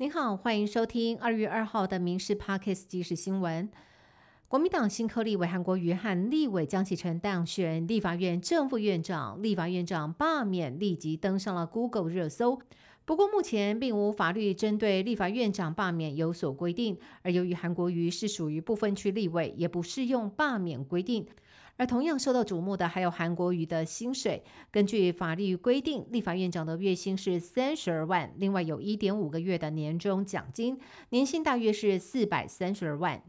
您好，欢迎收听二月二号的《民事 Parkes》即时新闻。国民党新科立委韩国瑜和立委江启臣当选立法院正副院长，立法院长罢免立即登上了 Google 热搜。不过，目前并无法律针对立法院长罢免有所规定，而由于韩国瑜是属于部分区立委，也不适用罢免规定。而同样受到瞩目的还有韩国瑜的薪水。根据法律规定，立法院长的月薪是三十二万，另外有一点五个月的年终奖金，年薪大约是四百三十二万。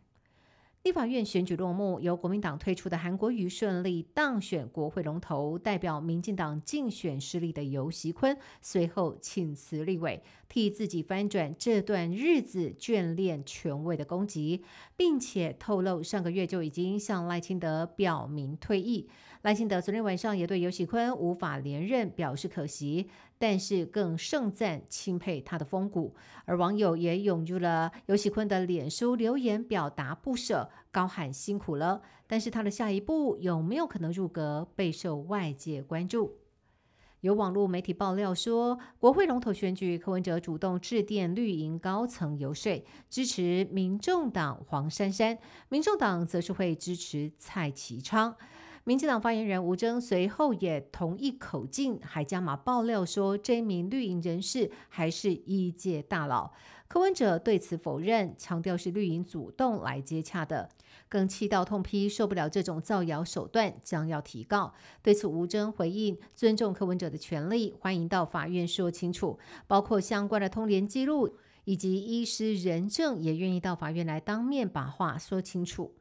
立法院选举落幕，由国民党推出的韩国瑜顺利当选国会龙头，代表民进党竞选失利的游锡坤随后请辞立委，替自己翻转这段日子眷恋权位的攻击，并且透露上个月就已经向赖清德表明退役。赖清德昨天晚上也对尤喜坤无法连任表示可惜，但是更盛赞钦佩他的风骨。而网友也涌入了尤喜坤的脸书留言，表达不舍，高喊辛苦了。但是他的下一步有没有可能入阁，备受外界关注。有网络媒体爆料说，国会龙头选举，柯文哲主动致电绿营高层游说，支持民众党黄珊珊，民众党则是会支持蔡其昌。民进党发言人吴征随后也同一口径，还加码爆料说，这名绿营人士还是一届大佬。柯文哲对此否认，强调是绿营主动来接洽的，更气到痛批，受不了这种造谣手段，将要提告。对此，吴征回应，尊重柯文哲的权利，欢迎到法院说清楚，包括相关的通联记录以及医师人证，也愿意到法院来当面把话说清楚。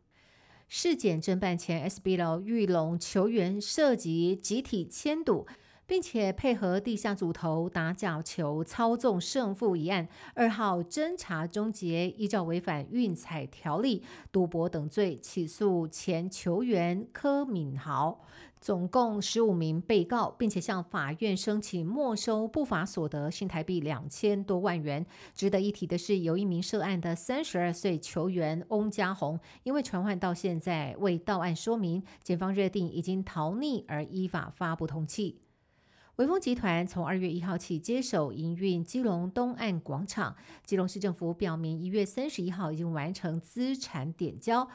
事件侦办前，SBL 玉龙球员涉及集体迁赌，并且配合地下组头打假球操纵胜负一案，二号侦查终结，依照违反运彩条例、赌博等罪起诉前球员柯敏豪。总共十五名被告，并且向法院申请没收不法所得新台币两千多万元。值得一提的是，有一名涉案的三十二岁球员翁家宏，因为传唤到现在未到案说明，检方认定已经逃匿，而依法发布通缉。维丰集团从二月一号起接手营运基隆东岸广场，基隆市政府表明一月三十一号已经完成资产点交。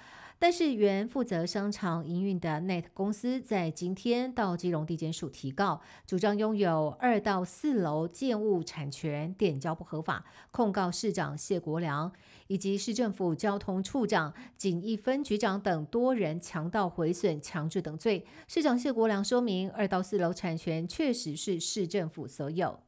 但是，原负责商场营运的 Net 公司在今天到基隆地检署提告，主张拥有二到四楼建物产权点交不合法，控告市长谢国良以及市政府交通处长、锦义分局长等多人强盗毁损、强制等罪。市长谢国良说明，二到四楼产权确实是市政府所有。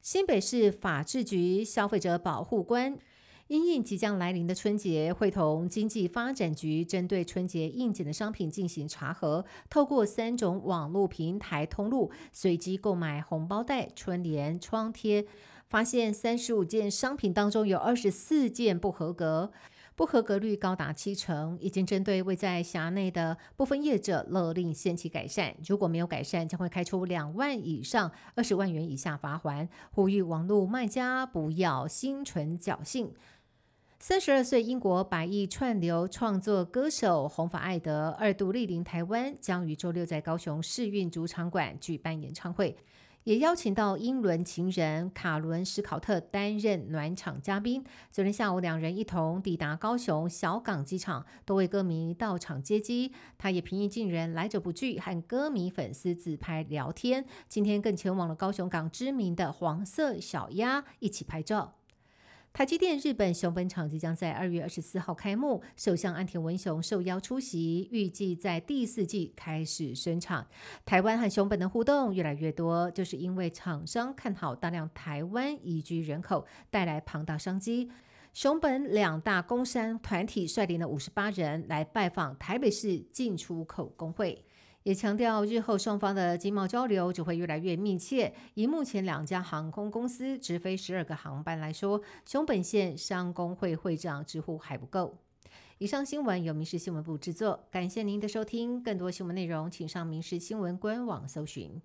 新北市法制局消费者保护官。因应即将来临的春节，会同经济发展局针对春节应景的商品进行查核，透过三种网络平台通路随机购买红包袋、春联、窗贴，发现三十五件商品当中有二十四件不合格，不合格率高达七成。已经针对未在辖内的部分业者勒令限期改善，如果没有改善，将会开出两万以上二十万元以下罚款。呼吁网络卖家不要心存侥幸。三十二岁英国百亿串流创作歌手红发艾德二度莅临台湾，将于周六在高雄世运主场馆举办演唱会，也邀请到英伦情人卡伦史考特担任暖场嘉宾。昨天下午，两人一同抵达高雄小港机场，多位歌迷到场接机，他也平易近人，来者不拒，和歌迷粉丝自拍聊天。今天更前往了高雄港知名的黄色小鸭一起拍照。台积电日本熊本厂即将在二月二十四号开幕，首相安田文雄受邀出席，预计在第四季开始生产。台湾和熊本的互动越来越多，就是因为厂商看好大量台湾移居人口带来庞大商机。熊本两大工商团体率领了五十八人来拜访台北市进出口工会。也强调，日后双方的经贸交流只会越来越密切。以目前两家航空公司直飞十二个航班来说，熊本县商工会会长直呼还不够。以上新闻由民事新闻部制作，感谢您的收听。更多新闻内容，请上民事新闻官网搜寻。